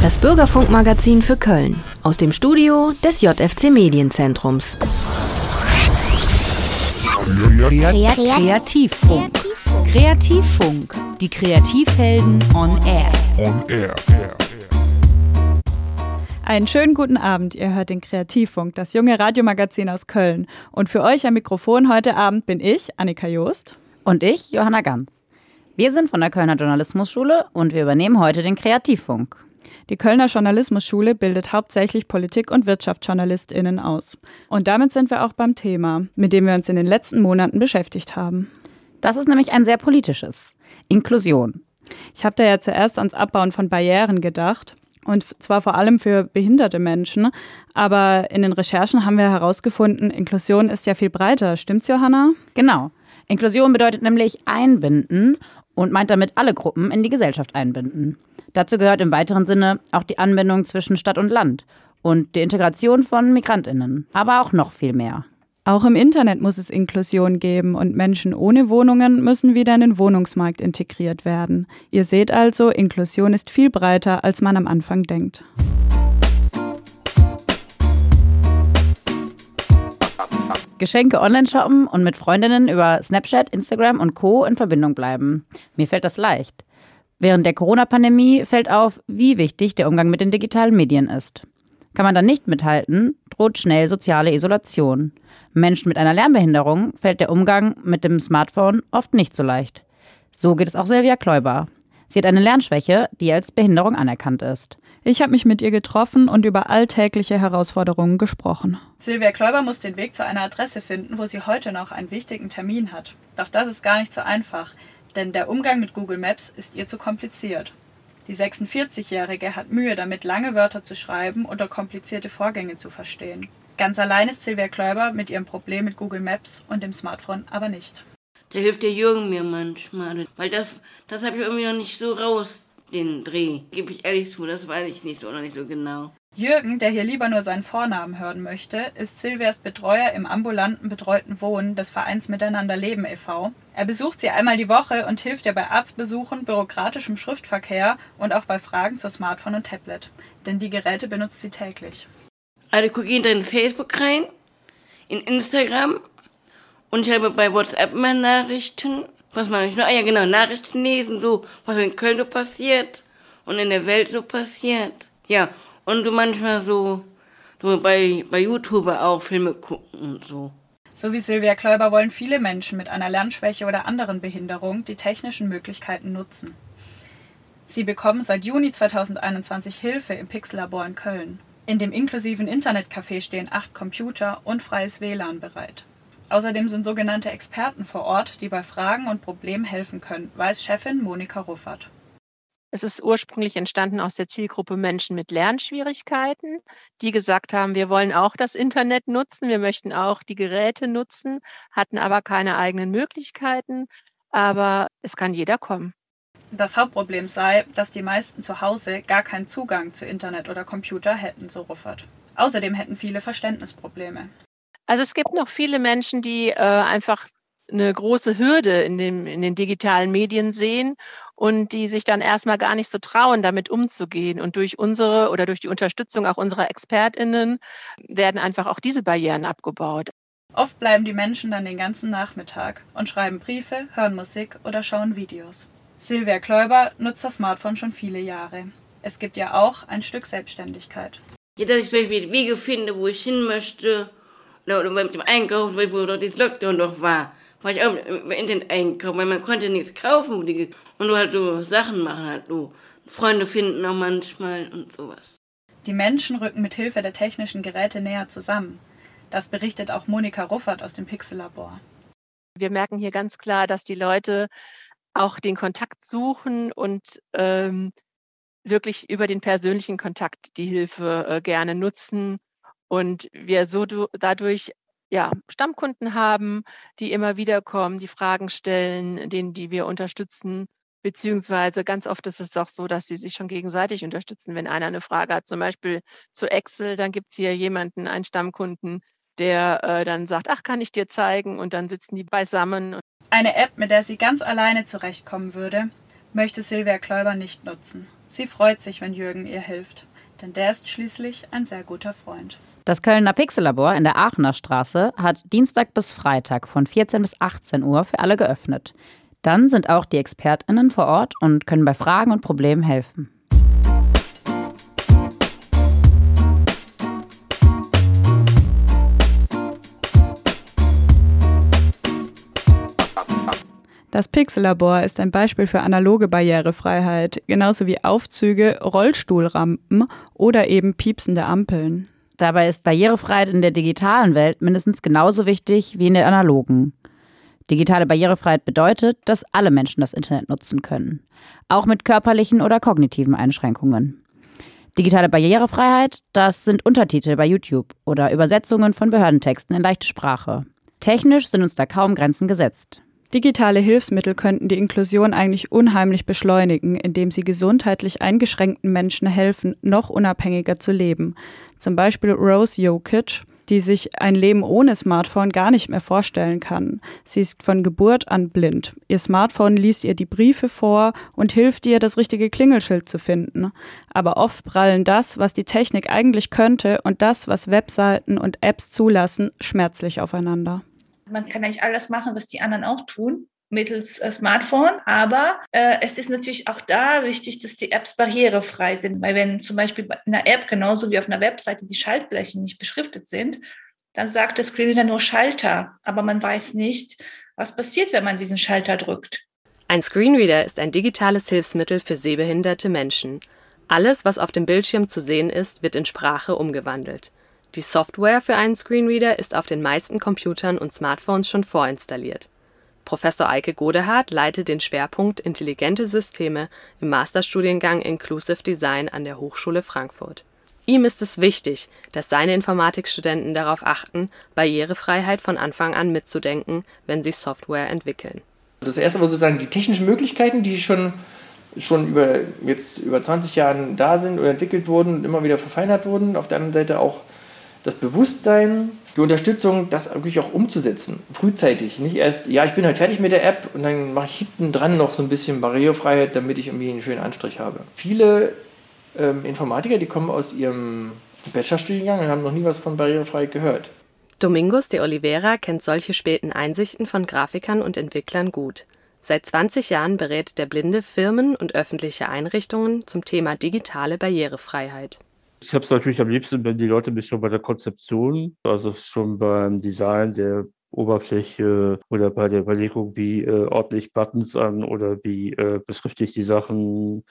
Das Bürgerfunkmagazin für Köln aus dem Studio des JFC Medienzentrums. Kreativfunk. Kreativfunk. Die Kreativhelden on Air. On Air. Einen schönen guten Abend. Ihr hört den Kreativfunk, das junge Radiomagazin aus Köln. Und für euch am Mikrofon heute Abend bin ich, Annika Joost. Und ich, Johanna Ganz. Wir sind von der Kölner Journalismusschule und wir übernehmen heute den Kreativfunk. Die Kölner Journalismusschule bildet hauptsächlich Politik- und WirtschaftsjournalistInnen aus. Und damit sind wir auch beim Thema, mit dem wir uns in den letzten Monaten beschäftigt haben. Das ist nämlich ein sehr politisches. Inklusion. Ich habe da ja zuerst ans Abbauen von Barrieren gedacht. Und zwar vor allem für behinderte Menschen. Aber in den Recherchen haben wir herausgefunden, Inklusion ist ja viel breiter. Stimmt's, Johanna? Genau. Inklusion bedeutet nämlich einbinden und meint damit alle Gruppen in die Gesellschaft einbinden. Dazu gehört im weiteren Sinne auch die Anbindung zwischen Stadt und Land und die Integration von Migrantinnen, aber auch noch viel mehr. Auch im Internet muss es Inklusion geben und Menschen ohne Wohnungen müssen wieder in den Wohnungsmarkt integriert werden. Ihr seht also, Inklusion ist viel breiter, als man am Anfang denkt. Geschenke online shoppen und mit Freundinnen über Snapchat, Instagram und Co. in Verbindung bleiben. Mir fällt das leicht. Während der Corona-Pandemie fällt auf, wie wichtig der Umgang mit den digitalen Medien ist. Kann man dann nicht mithalten, droht schnell soziale Isolation. Menschen mit einer Lernbehinderung fällt der Umgang mit dem Smartphone oft nicht so leicht. So geht es auch Silvia Kläuber. Sie hat eine Lernschwäche, die als Behinderung anerkannt ist. Ich habe mich mit ihr getroffen und über alltägliche Herausforderungen gesprochen. Silvia Kläuber muss den Weg zu einer Adresse finden, wo sie heute noch einen wichtigen Termin hat. Doch das ist gar nicht so einfach, denn der Umgang mit Google Maps ist ihr zu kompliziert. Die 46-Jährige hat Mühe damit, lange Wörter zu schreiben oder komplizierte Vorgänge zu verstehen. Ganz allein ist Silvia Kläuber mit ihrem Problem mit Google Maps und dem Smartphone aber nicht. Da hilft der Jürgen mir manchmal, weil das, das habe ich irgendwie noch nicht so raus, den Dreh. Gebe ich ehrlich zu, das weiß ich nicht so noch nicht so genau. Jürgen, der hier lieber nur seinen Vornamen hören möchte, ist Silvias Betreuer im ambulanten betreuten Wohnen des Vereins Miteinander Leben e.V. Er besucht sie einmal die Woche und hilft ihr bei Arztbesuchen, bürokratischem Schriftverkehr und auch bei Fragen zu Smartphone und Tablet. Denn die Geräte benutzt sie täglich. Also gucke ich in Facebook rein, in Instagram und ich habe bei WhatsApp immer Nachrichten. Was mache ich noch? Ah ja, genau, Nachrichten lesen, so, was in Köln so passiert und in der Welt so passiert. Ja, und so manchmal so, so bei, bei YouTube auch Filme gucken und so. So wie Silvia Kläuber wollen viele Menschen mit einer Lernschwäche oder anderen Behinderung die technischen Möglichkeiten nutzen. Sie bekommen seit Juni 2021 Hilfe im Pixellabor in Köln. In dem inklusiven Internetcafé stehen acht Computer und freies WLAN bereit. Außerdem sind sogenannte Experten vor Ort, die bei Fragen und Problemen helfen können, weiß Chefin Monika Ruffert. Es ist ursprünglich entstanden aus der Zielgruppe Menschen mit Lernschwierigkeiten, die gesagt haben, wir wollen auch das Internet nutzen, wir möchten auch die Geräte nutzen, hatten aber keine eigenen Möglichkeiten. Aber es kann jeder kommen. Das Hauptproblem sei, dass die meisten zu Hause gar keinen Zugang zu Internet oder Computer hätten, so Ruffert. Außerdem hätten viele Verständnisprobleme. Also es gibt noch viele Menschen, die äh, einfach eine große Hürde in, dem, in den digitalen Medien sehen und die sich dann erstmal gar nicht so trauen, damit umzugehen. Und durch unsere oder durch die Unterstützung auch unserer ExpertInnen werden einfach auch diese Barrieren abgebaut. Oft bleiben die Menschen dann den ganzen Nachmittag und schreiben Briefe, hören Musik oder schauen Videos. Silvia Kläuber nutzt das Smartphone schon viele Jahre. Es gibt ja auch ein Stück Selbstständigkeit. Ja, dass ich vielleicht Wege finde, wo ich hin möchte oder mit dem Einkauf, wo doch das Lockdown noch war, war ich auch im Internet einkaufen, weil man konnte nichts kaufen und du halt so Sachen machen, halt so Freunde finden auch manchmal und sowas. Die Menschen rücken mit Hilfe der technischen Geräte näher zusammen. Das berichtet auch Monika Ruffert aus dem Pixellabor. Wir merken hier ganz klar, dass die Leute auch den Kontakt suchen und ähm, wirklich über den persönlichen Kontakt die Hilfe äh, gerne nutzen und wir so dadurch ja, Stammkunden haben, die immer wieder kommen, die Fragen stellen, denen, die wir unterstützen. Beziehungsweise ganz oft ist es auch so, dass sie sich schon gegenseitig unterstützen. Wenn einer eine Frage hat, zum Beispiel zu Excel, dann gibt es hier jemanden, einen Stammkunden, der äh, dann sagt, ach, kann ich dir zeigen? Und dann sitzen die beisammen. Eine App, mit der sie ganz alleine zurechtkommen würde, möchte Silvia Kläuber nicht nutzen. Sie freut sich, wenn Jürgen ihr hilft, denn der ist schließlich ein sehr guter Freund. Das Kölner Pixellabor in der Aachener Straße hat Dienstag bis Freitag von 14 bis 18 Uhr für alle geöffnet. Dann sind auch die ExpertInnen vor Ort und können bei Fragen und Problemen helfen. Das Pixellabor ist ein Beispiel für analoge Barrierefreiheit, genauso wie Aufzüge, Rollstuhlrampen oder eben piepsende Ampeln. Dabei ist Barrierefreiheit in der digitalen Welt mindestens genauso wichtig wie in der analogen. Digitale Barrierefreiheit bedeutet, dass alle Menschen das Internet nutzen können, auch mit körperlichen oder kognitiven Einschränkungen. Digitale Barrierefreiheit, das sind Untertitel bei YouTube oder Übersetzungen von Behördentexten in leichte Sprache. Technisch sind uns da kaum Grenzen gesetzt. Digitale Hilfsmittel könnten die Inklusion eigentlich unheimlich beschleunigen, indem sie gesundheitlich eingeschränkten Menschen helfen, noch unabhängiger zu leben. Zum Beispiel Rose Jokic, die sich ein Leben ohne Smartphone gar nicht mehr vorstellen kann. Sie ist von Geburt an blind. Ihr Smartphone liest ihr die Briefe vor und hilft ihr, das richtige Klingelschild zu finden. Aber oft prallen das, was die Technik eigentlich könnte, und das, was Webseiten und Apps zulassen, schmerzlich aufeinander. Man kann eigentlich alles machen, was die anderen auch tun mittels äh, Smartphone. Aber äh, es ist natürlich auch da wichtig, dass die Apps barrierefrei sind. Weil wenn zum Beispiel in einer App genauso wie auf einer Webseite die Schaltflächen nicht beschriftet sind, dann sagt der Screenreader nur Schalter. Aber man weiß nicht, was passiert, wenn man diesen Schalter drückt. Ein Screenreader ist ein digitales Hilfsmittel für sehbehinderte Menschen. Alles, was auf dem Bildschirm zu sehen ist, wird in Sprache umgewandelt. Die Software für einen Screenreader ist auf den meisten Computern und Smartphones schon vorinstalliert. Professor Eike Godehard leitet den Schwerpunkt Intelligente Systeme im Masterstudiengang Inclusive Design an der Hochschule Frankfurt. Ihm ist es wichtig, dass seine Informatikstudenten darauf achten, Barrierefreiheit von Anfang an mitzudenken, wenn sie Software entwickeln. Das erste war sozusagen die technischen Möglichkeiten, die schon, schon über, jetzt über 20 Jahren da sind oder entwickelt wurden und immer wieder verfeinert wurden. Auf der anderen Seite auch das Bewusstsein, die Unterstützung, das wirklich auch umzusetzen, frühzeitig. Nicht erst, ja, ich bin halt fertig mit der App und dann mache ich hinten dran noch so ein bisschen Barrierefreiheit, damit ich irgendwie einen schönen Anstrich habe. Viele ähm, Informatiker, die kommen aus ihrem Bachelorstudiengang und haben noch nie was von Barrierefreiheit gehört. Domingos de Oliveira kennt solche späten Einsichten von Grafikern und Entwicklern gut. Seit 20 Jahren berät der Blinde Firmen und öffentliche Einrichtungen zum Thema digitale Barrierefreiheit. Ich habe es natürlich am liebsten, wenn die Leute mich schon bei der Konzeption, also schon beim Design der Oberfläche oder bei der Überlegung, wie äh, ordne Buttons an oder wie äh, beschrifte ich die Sachen,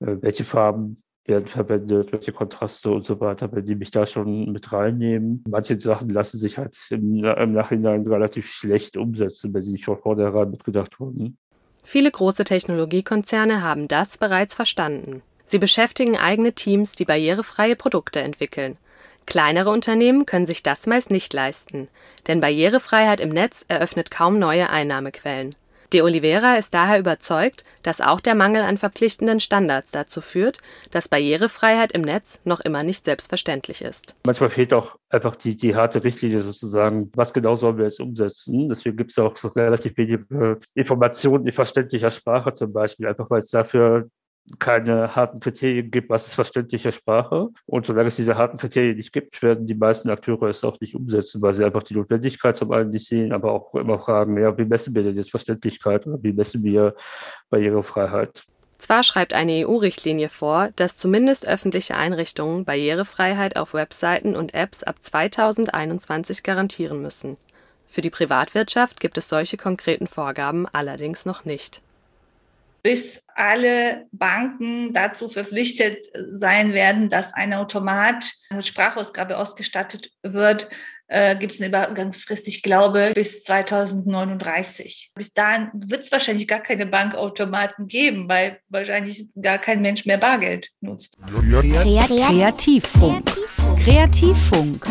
äh, welche Farben werden verwendet, welche Kontraste und so weiter, wenn die mich da schon mit reinnehmen. Manche Sachen lassen sich halt im, im Nachhinein relativ schlecht umsetzen, wenn sie nicht von vornherein mitgedacht wurden. Viele große Technologiekonzerne haben das bereits verstanden. Sie beschäftigen eigene Teams, die barrierefreie Produkte entwickeln. Kleinere Unternehmen können sich das meist nicht leisten, denn Barrierefreiheit im Netz eröffnet kaum neue Einnahmequellen. De Oliveira ist daher überzeugt, dass auch der Mangel an verpflichtenden Standards dazu führt, dass Barrierefreiheit im Netz noch immer nicht selbstverständlich ist. Manchmal fehlt auch einfach die, die harte Richtlinie sozusagen, was genau sollen wir jetzt umsetzen. Deswegen gibt es auch so relativ wenige Informationen in verständlicher Sprache zum Beispiel, einfach weil es dafür keine harten Kriterien gibt, was ist verständliche Sprache. Und solange es diese harten Kriterien nicht gibt, werden die meisten Akteure es auch nicht umsetzen, weil sie einfach die Notwendigkeit zum einen nicht sehen, aber auch immer fragen, ja, wie messen wir denn jetzt Verständlichkeit oder wie messen wir Barrierefreiheit? Zwar schreibt eine EU-Richtlinie vor, dass zumindest öffentliche Einrichtungen Barrierefreiheit auf Webseiten und Apps ab 2021 garantieren müssen. Für die Privatwirtschaft gibt es solche konkreten Vorgaben allerdings noch nicht bis alle Banken dazu verpflichtet sein werden, dass ein Automat mit Sprachausgabe ausgestattet wird, äh, gibt es eine Übergangsfrist, ich glaube, bis 2039. Bis dahin wird es wahrscheinlich gar keine Bankautomaten geben, weil wahrscheinlich gar kein Mensch mehr Bargeld nutzt. Kreativfunk. Kreativfunk.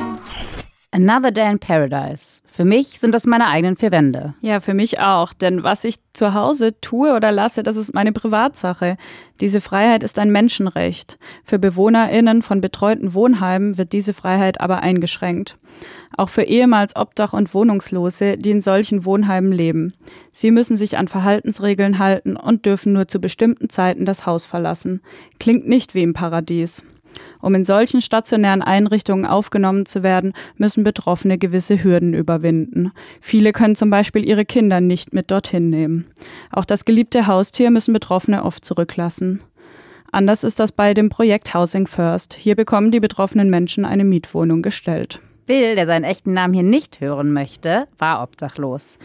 Another Day in Paradise. Für mich sind das meine eigenen vier Wände. Ja, für mich auch. Denn was ich zu Hause tue oder lasse, das ist meine Privatsache. Diese Freiheit ist ein Menschenrecht. Für BewohnerInnen von betreuten Wohnheimen wird diese Freiheit aber eingeschränkt. Auch für ehemals Obdach- und Wohnungslose, die in solchen Wohnheimen leben. Sie müssen sich an Verhaltensregeln halten und dürfen nur zu bestimmten Zeiten das Haus verlassen. Klingt nicht wie im Paradies. Um in solchen stationären Einrichtungen aufgenommen zu werden, müssen Betroffene gewisse Hürden überwinden. Viele können zum Beispiel ihre Kinder nicht mit dorthin nehmen. Auch das geliebte Haustier müssen Betroffene oft zurücklassen. Anders ist das bei dem Projekt Housing First. Hier bekommen die betroffenen Menschen eine Mietwohnung gestellt. Bill, der seinen echten Namen hier nicht hören möchte, war obdachlos.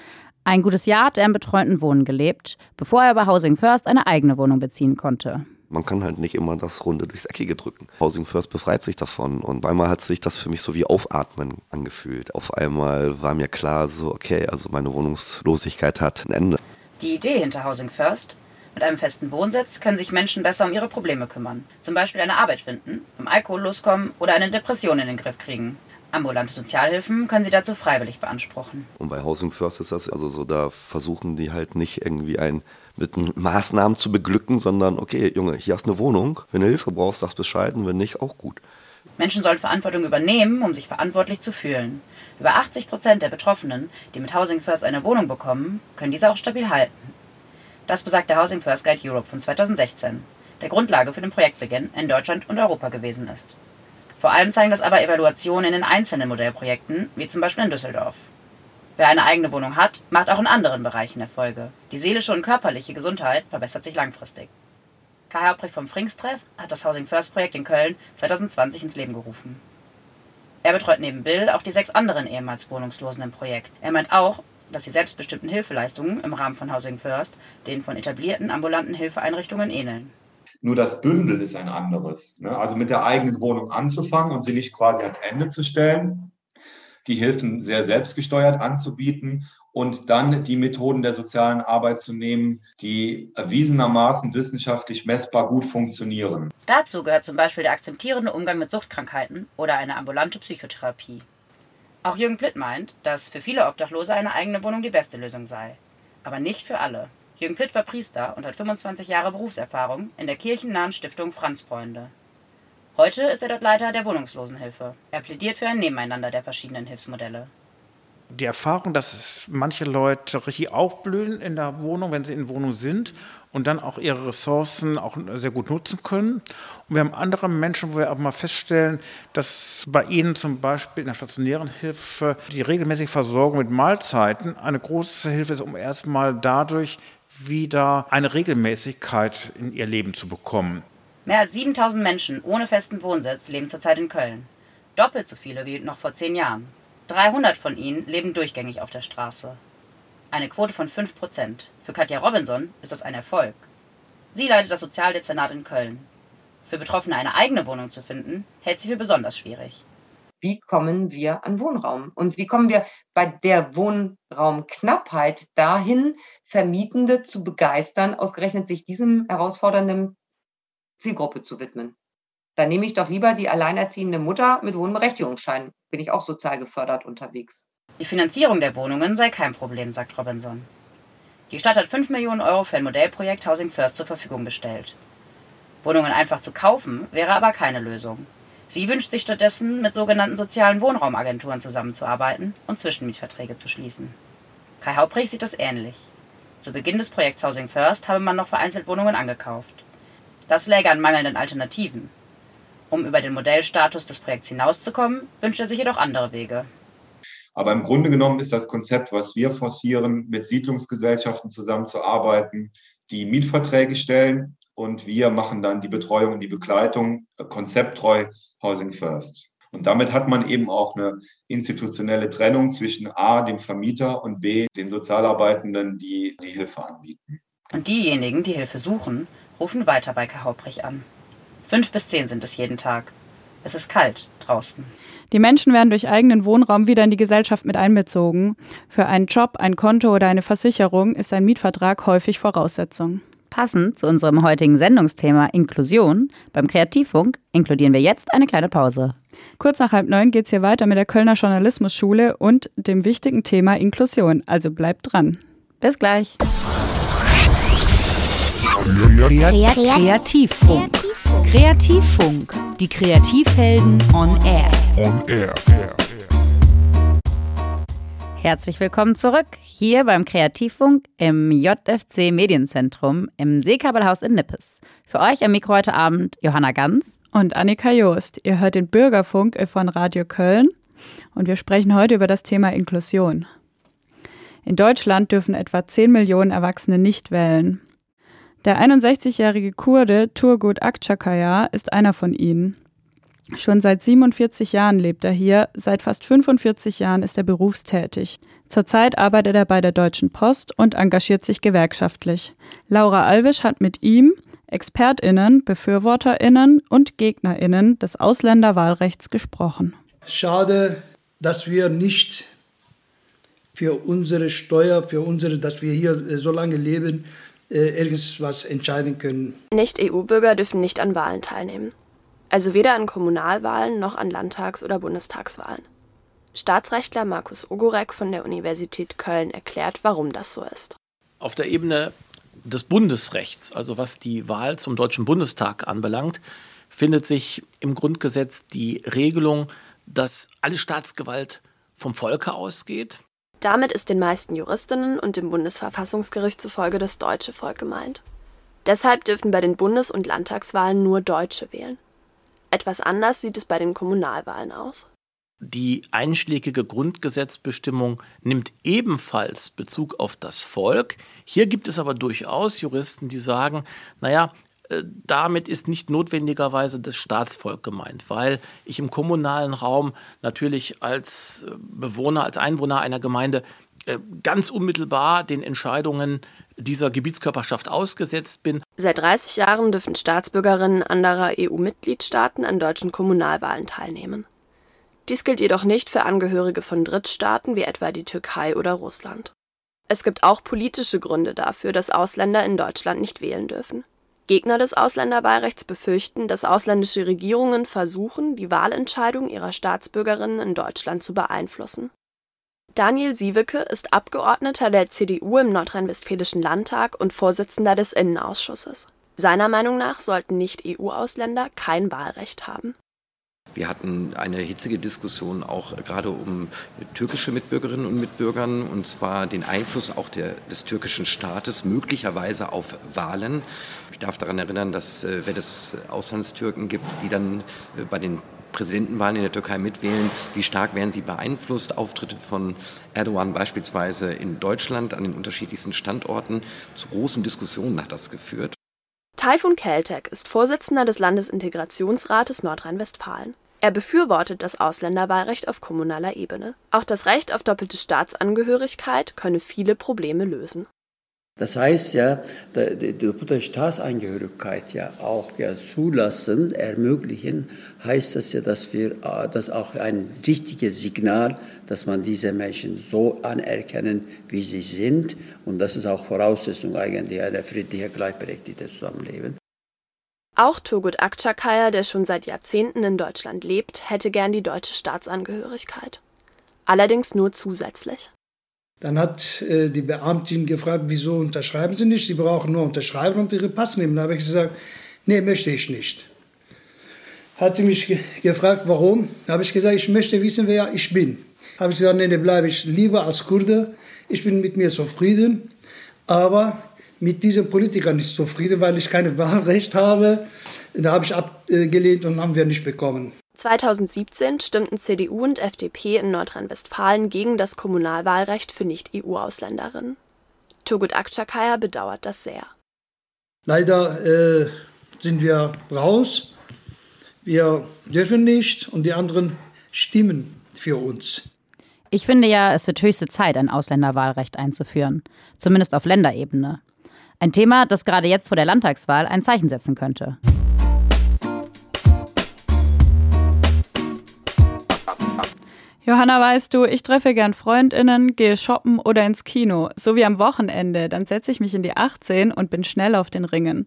Ein gutes Jahr hat er im betreuten Wohnen gelebt, bevor er bei Housing First eine eigene Wohnung beziehen konnte. Man kann halt nicht immer das Runde durchs Eckige drücken. Housing First befreit sich davon und einmal hat sich das für mich so wie Aufatmen angefühlt. Auf einmal war mir klar, so okay, also meine Wohnungslosigkeit hat ein Ende. Die Idee hinter Housing First? Mit einem festen Wohnsitz können sich Menschen besser um ihre Probleme kümmern. Zum Beispiel eine Arbeit finden, um Alkohol loskommen oder eine Depression in den Griff kriegen. Ambulante Sozialhilfen können sie dazu freiwillig beanspruchen. Und bei Housing First ist das also so, da versuchen die halt nicht irgendwie ein mit Maßnahmen zu beglücken, sondern okay, Junge, hier hast du eine Wohnung, wenn du Hilfe brauchst, sagst Bescheid und wenn nicht, auch gut. Menschen sollen Verantwortung übernehmen, um sich verantwortlich zu fühlen. Über 80 Prozent der Betroffenen, die mit Housing First eine Wohnung bekommen, können diese auch stabil halten. Das besagt der Housing First Guide Europe von 2016, der Grundlage für den Projektbeginn in Deutschland und Europa gewesen ist. Vor allem zeigen das aber Evaluationen in den einzelnen Modellprojekten, wie zum Beispiel in Düsseldorf. Wer eine eigene Wohnung hat, macht auch in anderen Bereichen Erfolge. Die seelische und körperliche Gesundheit verbessert sich langfristig. Kai Hauptrich vom Frings-Treff hat das Housing First Projekt in Köln 2020 ins Leben gerufen. Er betreut neben Bill auch die sechs anderen ehemals Wohnungslosen im Projekt. Er meint auch, dass die selbstbestimmten Hilfeleistungen im Rahmen von Housing First den von etablierten ambulanten Hilfeeinrichtungen ähneln. Nur das Bündel ist ein anderes. Ne? Also mit der eigenen Wohnung anzufangen und sie nicht quasi ans Ende zu stellen, die Hilfen sehr selbstgesteuert anzubieten und dann die Methoden der sozialen Arbeit zu nehmen, die erwiesenermaßen wissenschaftlich messbar gut funktionieren. Dazu gehört zum Beispiel der akzeptierende Umgang mit Suchtkrankheiten oder eine ambulante Psychotherapie. Auch Jürgen Plitt meint, dass für viele Obdachlose eine eigene Wohnung die beste Lösung sei. Aber nicht für alle. Jürgen Plitt war Priester und hat 25 Jahre Berufserfahrung in der kirchennahen Stiftung Franzfreunde. Heute ist er dort Leiter der Wohnungslosenhilfe. Er plädiert für ein Nebeneinander der verschiedenen Hilfsmodelle. Die Erfahrung, dass manche Leute richtig aufblühen in der Wohnung, wenn sie in Wohnung sind und dann auch ihre Ressourcen auch sehr gut nutzen können. Und wir haben andere Menschen, wo wir auch mal feststellen, dass bei ihnen zum Beispiel in der stationären Hilfe die regelmäßige Versorgung mit Mahlzeiten eine große Hilfe ist, um erstmal dadurch wieder eine Regelmäßigkeit in ihr Leben zu bekommen. Mehr als 7000 Menschen ohne festen Wohnsitz leben zurzeit in Köln. Doppelt so viele wie noch vor zehn Jahren. 300 von ihnen leben durchgängig auf der Straße. Eine Quote von 5 Prozent. Für Katja Robinson ist das ein Erfolg. Sie leitet das Sozialdezernat in Köln. Für Betroffene eine eigene Wohnung zu finden, hält sie für besonders schwierig. Wie kommen wir an Wohnraum? Und wie kommen wir bei der Wohnraumknappheit dahin, Vermietende zu begeistern, ausgerechnet sich diesem herausfordernden Zielgruppe zu widmen. Dann nehme ich doch lieber die alleinerziehende Mutter mit Wohnberechtigungsschein. Bin ich auch sozial gefördert unterwegs. Die Finanzierung der Wohnungen sei kein Problem, sagt Robinson. Die Stadt hat 5 Millionen Euro für ein Modellprojekt Housing First zur Verfügung gestellt. Wohnungen einfach zu kaufen, wäre aber keine Lösung. Sie wünscht sich stattdessen, mit sogenannten sozialen Wohnraumagenturen zusammenzuarbeiten und Zwischenmietverträge zu schließen. Kai Hauprich sieht das ähnlich. Zu Beginn des Projekts Housing First habe man noch vereinzelt Wohnungen angekauft. Das läge an mangelnden Alternativen. Um über den Modellstatus des Projekts hinauszukommen, wünscht er sich jedoch andere Wege. Aber im Grunde genommen ist das Konzept, was wir forcieren, mit Siedlungsgesellschaften zusammenzuarbeiten, die Mietverträge stellen und wir machen dann die Betreuung und die Begleitung konzepttreu Housing First. Und damit hat man eben auch eine institutionelle Trennung zwischen A, dem Vermieter und B, den Sozialarbeitenden, die die Hilfe anbieten. Und diejenigen, die Hilfe suchen, rufen weiter bei Hauprich an. Fünf bis zehn sind es jeden Tag. Es ist kalt draußen. Die Menschen werden durch eigenen Wohnraum wieder in die Gesellschaft mit einbezogen. Für einen Job, ein Konto oder eine Versicherung ist ein Mietvertrag häufig Voraussetzung. Passend zu unserem heutigen Sendungsthema Inklusion beim Kreativfunk inkludieren wir jetzt eine kleine Pause. Kurz nach halb neun geht es hier weiter mit der Kölner Journalismusschule und dem wichtigen Thema Inklusion. Also bleibt dran. Bis gleich. Kreativfunk. Kreativfunk. Die Kreativhelden on air. On air. Herzlich willkommen zurück hier beim Kreativfunk im JFC Medienzentrum im Seekabelhaus in Nippes. Für euch am Mikro heute Abend Johanna Ganz und Annika Joost. Ihr hört den Bürgerfunk von Radio Köln und wir sprechen heute über das Thema Inklusion. In Deutschland dürfen etwa 10 Millionen Erwachsene nicht wählen. Der 61-jährige Kurde Turgut Akçakaya ist einer von ihnen. Schon seit 47 Jahren lebt er hier, seit fast 45 Jahren ist er berufstätig. Zurzeit arbeitet er bei der Deutschen Post und engagiert sich gewerkschaftlich. Laura Alwisch hat mit ihm, ExpertInnen, BefürworterInnen und GegnerInnen des Ausländerwahlrechts gesprochen. Schade, dass wir nicht für unsere Steuer, für unsere, dass wir hier so lange leben, äh, irgendwas entscheiden können. Nicht-EU-Bürger dürfen nicht an Wahlen teilnehmen. Also weder an Kommunalwahlen noch an Landtags- oder Bundestagswahlen. Staatsrechtler Markus Ogorek von der Universität Köln erklärt, warum das so ist. Auf der Ebene des Bundesrechts, also was die Wahl zum Deutschen Bundestag anbelangt, findet sich im Grundgesetz die Regelung, dass alle Staatsgewalt vom Volke ausgeht. Damit ist den meisten Juristinnen und dem Bundesverfassungsgericht zufolge das deutsche Volk gemeint. Deshalb dürfen bei den Bundes- und Landtagswahlen nur Deutsche wählen. Etwas anders sieht es bei den Kommunalwahlen aus. Die einschlägige Grundgesetzbestimmung nimmt ebenfalls Bezug auf das Volk. Hier gibt es aber durchaus Juristen, die sagen, naja, damit ist nicht notwendigerweise das Staatsvolk gemeint, weil ich im kommunalen Raum natürlich als äh, Bewohner, als Einwohner einer Gemeinde äh, ganz unmittelbar den Entscheidungen dieser Gebietskörperschaft ausgesetzt bin. Seit 30 Jahren dürfen Staatsbürgerinnen anderer EU-Mitgliedstaaten an deutschen Kommunalwahlen teilnehmen. Dies gilt jedoch nicht für Angehörige von Drittstaaten wie etwa die Türkei oder Russland. Es gibt auch politische Gründe dafür, dass Ausländer in Deutschland nicht wählen dürfen. Gegner des Ausländerwahlrechts befürchten, dass ausländische Regierungen versuchen, die Wahlentscheidung ihrer Staatsbürgerinnen in Deutschland zu beeinflussen. Daniel Sieweke ist Abgeordneter der CDU im Nordrhein-Westfälischen Landtag und Vorsitzender des Innenausschusses. Seiner Meinung nach sollten Nicht-EU-Ausländer kein Wahlrecht haben. Wir hatten eine hitzige Diskussion auch gerade um türkische Mitbürgerinnen und Mitbürger, und zwar den Einfluss auch der, des türkischen Staates möglicherweise auf Wahlen. Ich darf daran erinnern, dass äh, wenn es Auslandstürken gibt, die dann äh, bei den Präsidentenwahlen in der Türkei mitwählen, wie stark werden sie beeinflusst? Auftritte von Erdogan beispielsweise in Deutschland an den unterschiedlichsten Standorten. Zu großen Diskussionen hat das geführt. Taifun Keltek ist Vorsitzender des Landesintegrationsrates Nordrhein-Westfalen. Er befürwortet das Ausländerwahlrecht auf kommunaler Ebene. Auch das Recht auf doppelte Staatsangehörigkeit könne viele Probleme lösen. Das heißt ja, die doppelte Staatsangehörigkeit ja auch ja zulassen, ermöglichen, heißt das ja, dass wir äh, das auch ein richtiges Signal, dass man diese Menschen so anerkennen, wie sie sind. Und das ist auch Voraussetzung eigentlich einer friedlichen, gleichberechtigten Zusammenleben. Auch Turgut Akçakaya, der schon seit Jahrzehnten in Deutschland lebt, hätte gern die deutsche Staatsangehörigkeit. Allerdings nur zusätzlich. Dann hat äh, die Beamtin gefragt, wieso unterschreiben Sie nicht? Sie brauchen nur unterschreiben und Ihre Pass nehmen. Da habe ich gesagt, nee, möchte ich nicht. Hat sie mich ge gefragt, warum? Da habe ich gesagt, ich möchte wissen, wer ich bin. Habe ich gesagt, nee, nee, bleibe ich lieber als Kurde. Ich bin mit mir zufrieden, aber mit diesem Politiker nicht zufrieden, weil ich kein Wahlrecht habe. Da habe ich abgelehnt und haben wir nicht bekommen. 2017 stimmten CDU und FDP in Nordrhein-Westfalen gegen das Kommunalwahlrecht für Nicht-EU-Ausländerinnen. Turgut Akçakaya bedauert das sehr. Leider äh, sind wir raus. Wir dürfen nicht und die anderen stimmen für uns. Ich finde ja, es wird höchste Zeit, ein Ausländerwahlrecht einzuführen. Zumindest auf Länderebene. Ein Thema, das gerade jetzt vor der Landtagswahl ein Zeichen setzen könnte. Johanna, weißt du, ich treffe gern FreundInnen, gehe shoppen oder ins Kino, so wie am Wochenende. Dann setze ich mich in die 18 und bin schnell auf den Ringen.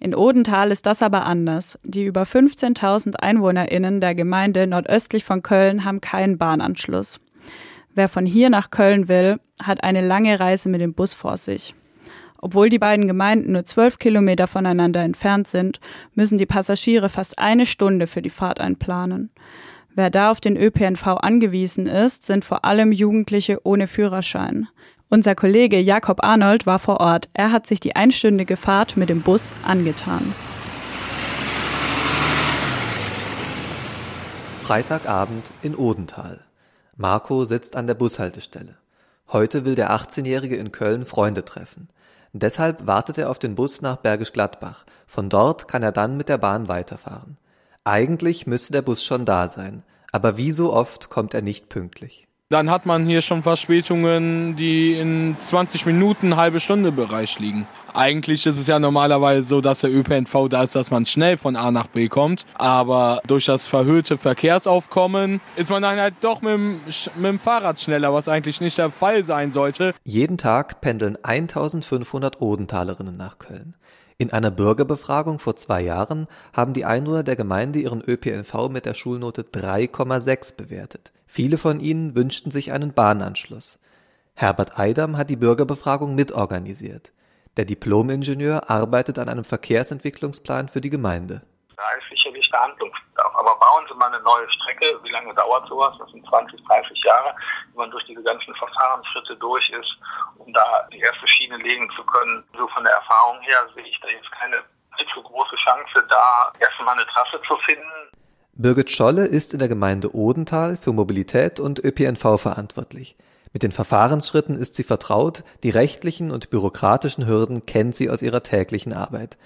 In Odenthal ist das aber anders. Die über 15.000 EinwohnerInnen der Gemeinde nordöstlich von Köln haben keinen Bahnanschluss. Wer von hier nach Köln will, hat eine lange Reise mit dem Bus vor sich. Obwohl die beiden Gemeinden nur zwölf Kilometer voneinander entfernt sind, müssen die Passagiere fast eine Stunde für die Fahrt einplanen. Wer da auf den ÖPNV angewiesen ist, sind vor allem Jugendliche ohne Führerschein. Unser Kollege Jakob Arnold war vor Ort. Er hat sich die einstündige Fahrt mit dem Bus angetan. Freitagabend in Odenthal. Marco sitzt an der Bushaltestelle. Heute will der 18-Jährige in Köln Freunde treffen. Deshalb wartet er auf den Bus nach Bergisch Gladbach. Von dort kann er dann mit der Bahn weiterfahren. Eigentlich müsste der Bus schon da sein, aber wie so oft kommt er nicht pünktlich. Dann hat man hier schon Verspätungen, die in 20 Minuten, halbe Stunde Bereich liegen. Eigentlich ist es ja normalerweise so, dass der ÖPNV da ist, dass man schnell von A nach B kommt. Aber durch das verhöhte Verkehrsaufkommen ist man dann halt doch mit dem, mit dem Fahrrad schneller, was eigentlich nicht der Fall sein sollte. Jeden Tag pendeln 1500 Odenthalerinnen nach Köln. In einer Bürgerbefragung vor zwei Jahren haben die Einwohner der Gemeinde ihren ÖPNV mit der Schulnote 3,6 bewertet. Viele von ihnen wünschten sich einen Bahnanschluss. Herbert Eidam hat die Bürgerbefragung mitorganisiert. Der Diplomingenieur arbeitet an einem Verkehrsentwicklungsplan für die Gemeinde. Da ist sicherlich der Handlungsbedarf. Aber bauen Sie mal eine neue Strecke. Wie lange dauert sowas? Das sind 20, 30 Jahre, wenn man durch diese ganzen Verfahrensschritte durch ist, um da die erste Schiene legen zu können. So von der Erfahrung her sehe ich da jetzt keine allzu große Chance, da erstmal eine Trasse zu finden. Birgit Scholle ist in der Gemeinde Odenthal für Mobilität und ÖPNV verantwortlich. Mit den Verfahrensschritten ist sie vertraut, die rechtlichen und bürokratischen Hürden kennt sie aus ihrer täglichen Arbeit.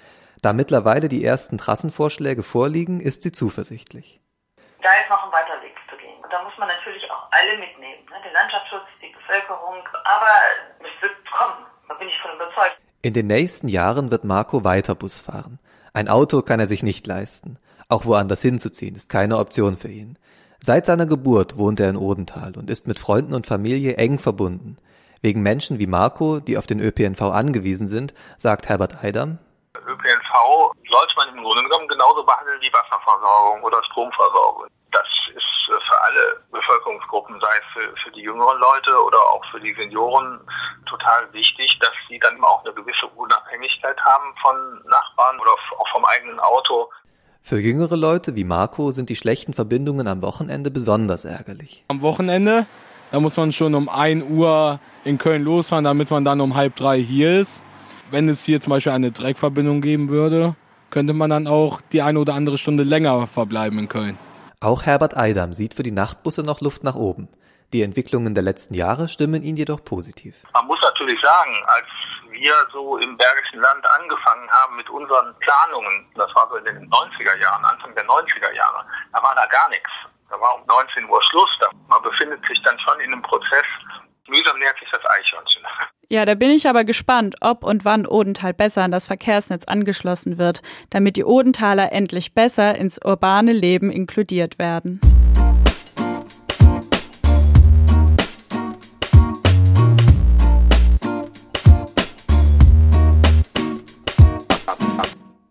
Da mittlerweile die ersten Trassenvorschläge vorliegen, ist sie zuversichtlich. Da ist noch ein weiter Weg zu gehen. Und da muss man natürlich auch alle mitnehmen. Ne? Den Landschaftsschutz, die Bevölkerung. Aber es wird kommen. Da bin ich von überzeugt. In den nächsten Jahren wird Marco weiter Bus fahren. Ein Auto kann er sich nicht leisten. Auch woanders hinzuziehen ist keine Option für ihn. Seit seiner Geburt wohnt er in Odenthal und ist mit Freunden und Familie eng verbunden. Wegen Menschen wie Marco, die auf den ÖPNV angewiesen sind, sagt Herbert Eidam. ÖPNV sollte man im Grunde genommen genauso behandeln wie Wasserversorgung oder Stromversorgung. Das ist für alle Bevölkerungsgruppen, sei es für, für die jüngeren Leute oder auch für die Senioren, total wichtig, dass sie dann auch eine gewisse Unabhängigkeit haben von Nachbarn oder auch vom eigenen Auto. Für jüngere Leute wie Marco sind die schlechten Verbindungen am Wochenende besonders ärgerlich. Am Wochenende, da muss man schon um 1 Uhr in Köln losfahren, damit man dann um halb drei hier ist. Wenn es hier zum Beispiel eine Dreckverbindung geben würde, könnte man dann auch die eine oder andere Stunde länger verbleiben in Köln. Auch Herbert Eidam sieht für die Nachtbusse noch Luft nach oben. Die Entwicklungen der letzten Jahre stimmen ihn jedoch positiv. Man muss natürlich sagen, als wir so im Bergischen Land angefangen haben mit unseren Planungen, das war so in den 90er Jahren, Anfang der 90er Jahre, da war da gar nichts. Da war um 19 Uhr Schluss. Man befindet sich dann schon in einem Prozess. Mühsam nähert sich das Eichhörnchen. Ja, da bin ich aber gespannt, ob und wann Odenthal besser an das Verkehrsnetz angeschlossen wird, damit die Odenthaler endlich besser ins urbane Leben inkludiert werden.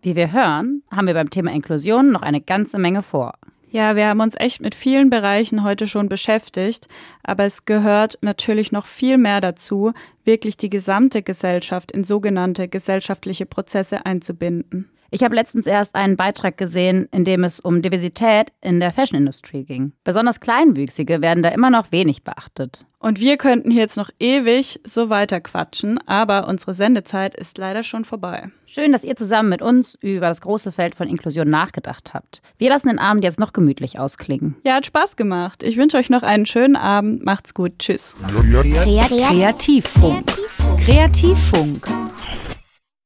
Wie wir hören, haben wir beim Thema Inklusion noch eine ganze Menge vor. Ja, wir haben uns echt mit vielen Bereichen heute schon beschäftigt, aber es gehört natürlich noch viel mehr dazu, wirklich die gesamte Gesellschaft in sogenannte gesellschaftliche Prozesse einzubinden. Ich habe letztens erst einen Beitrag gesehen, in dem es um Diversität in der Fashion-Industrie ging. Besonders Kleinwüchsige werden da immer noch wenig beachtet. Und wir könnten hier jetzt noch ewig so weiter quatschen, aber unsere Sendezeit ist leider schon vorbei. Schön, dass ihr zusammen mit uns über das große Feld von Inklusion nachgedacht habt. Wir lassen den Abend jetzt noch gemütlich ausklingen. Ja, hat Spaß gemacht. Ich wünsche euch noch einen schönen Abend. Macht's gut. Tschüss. Kreativfunk. Kreativfunk.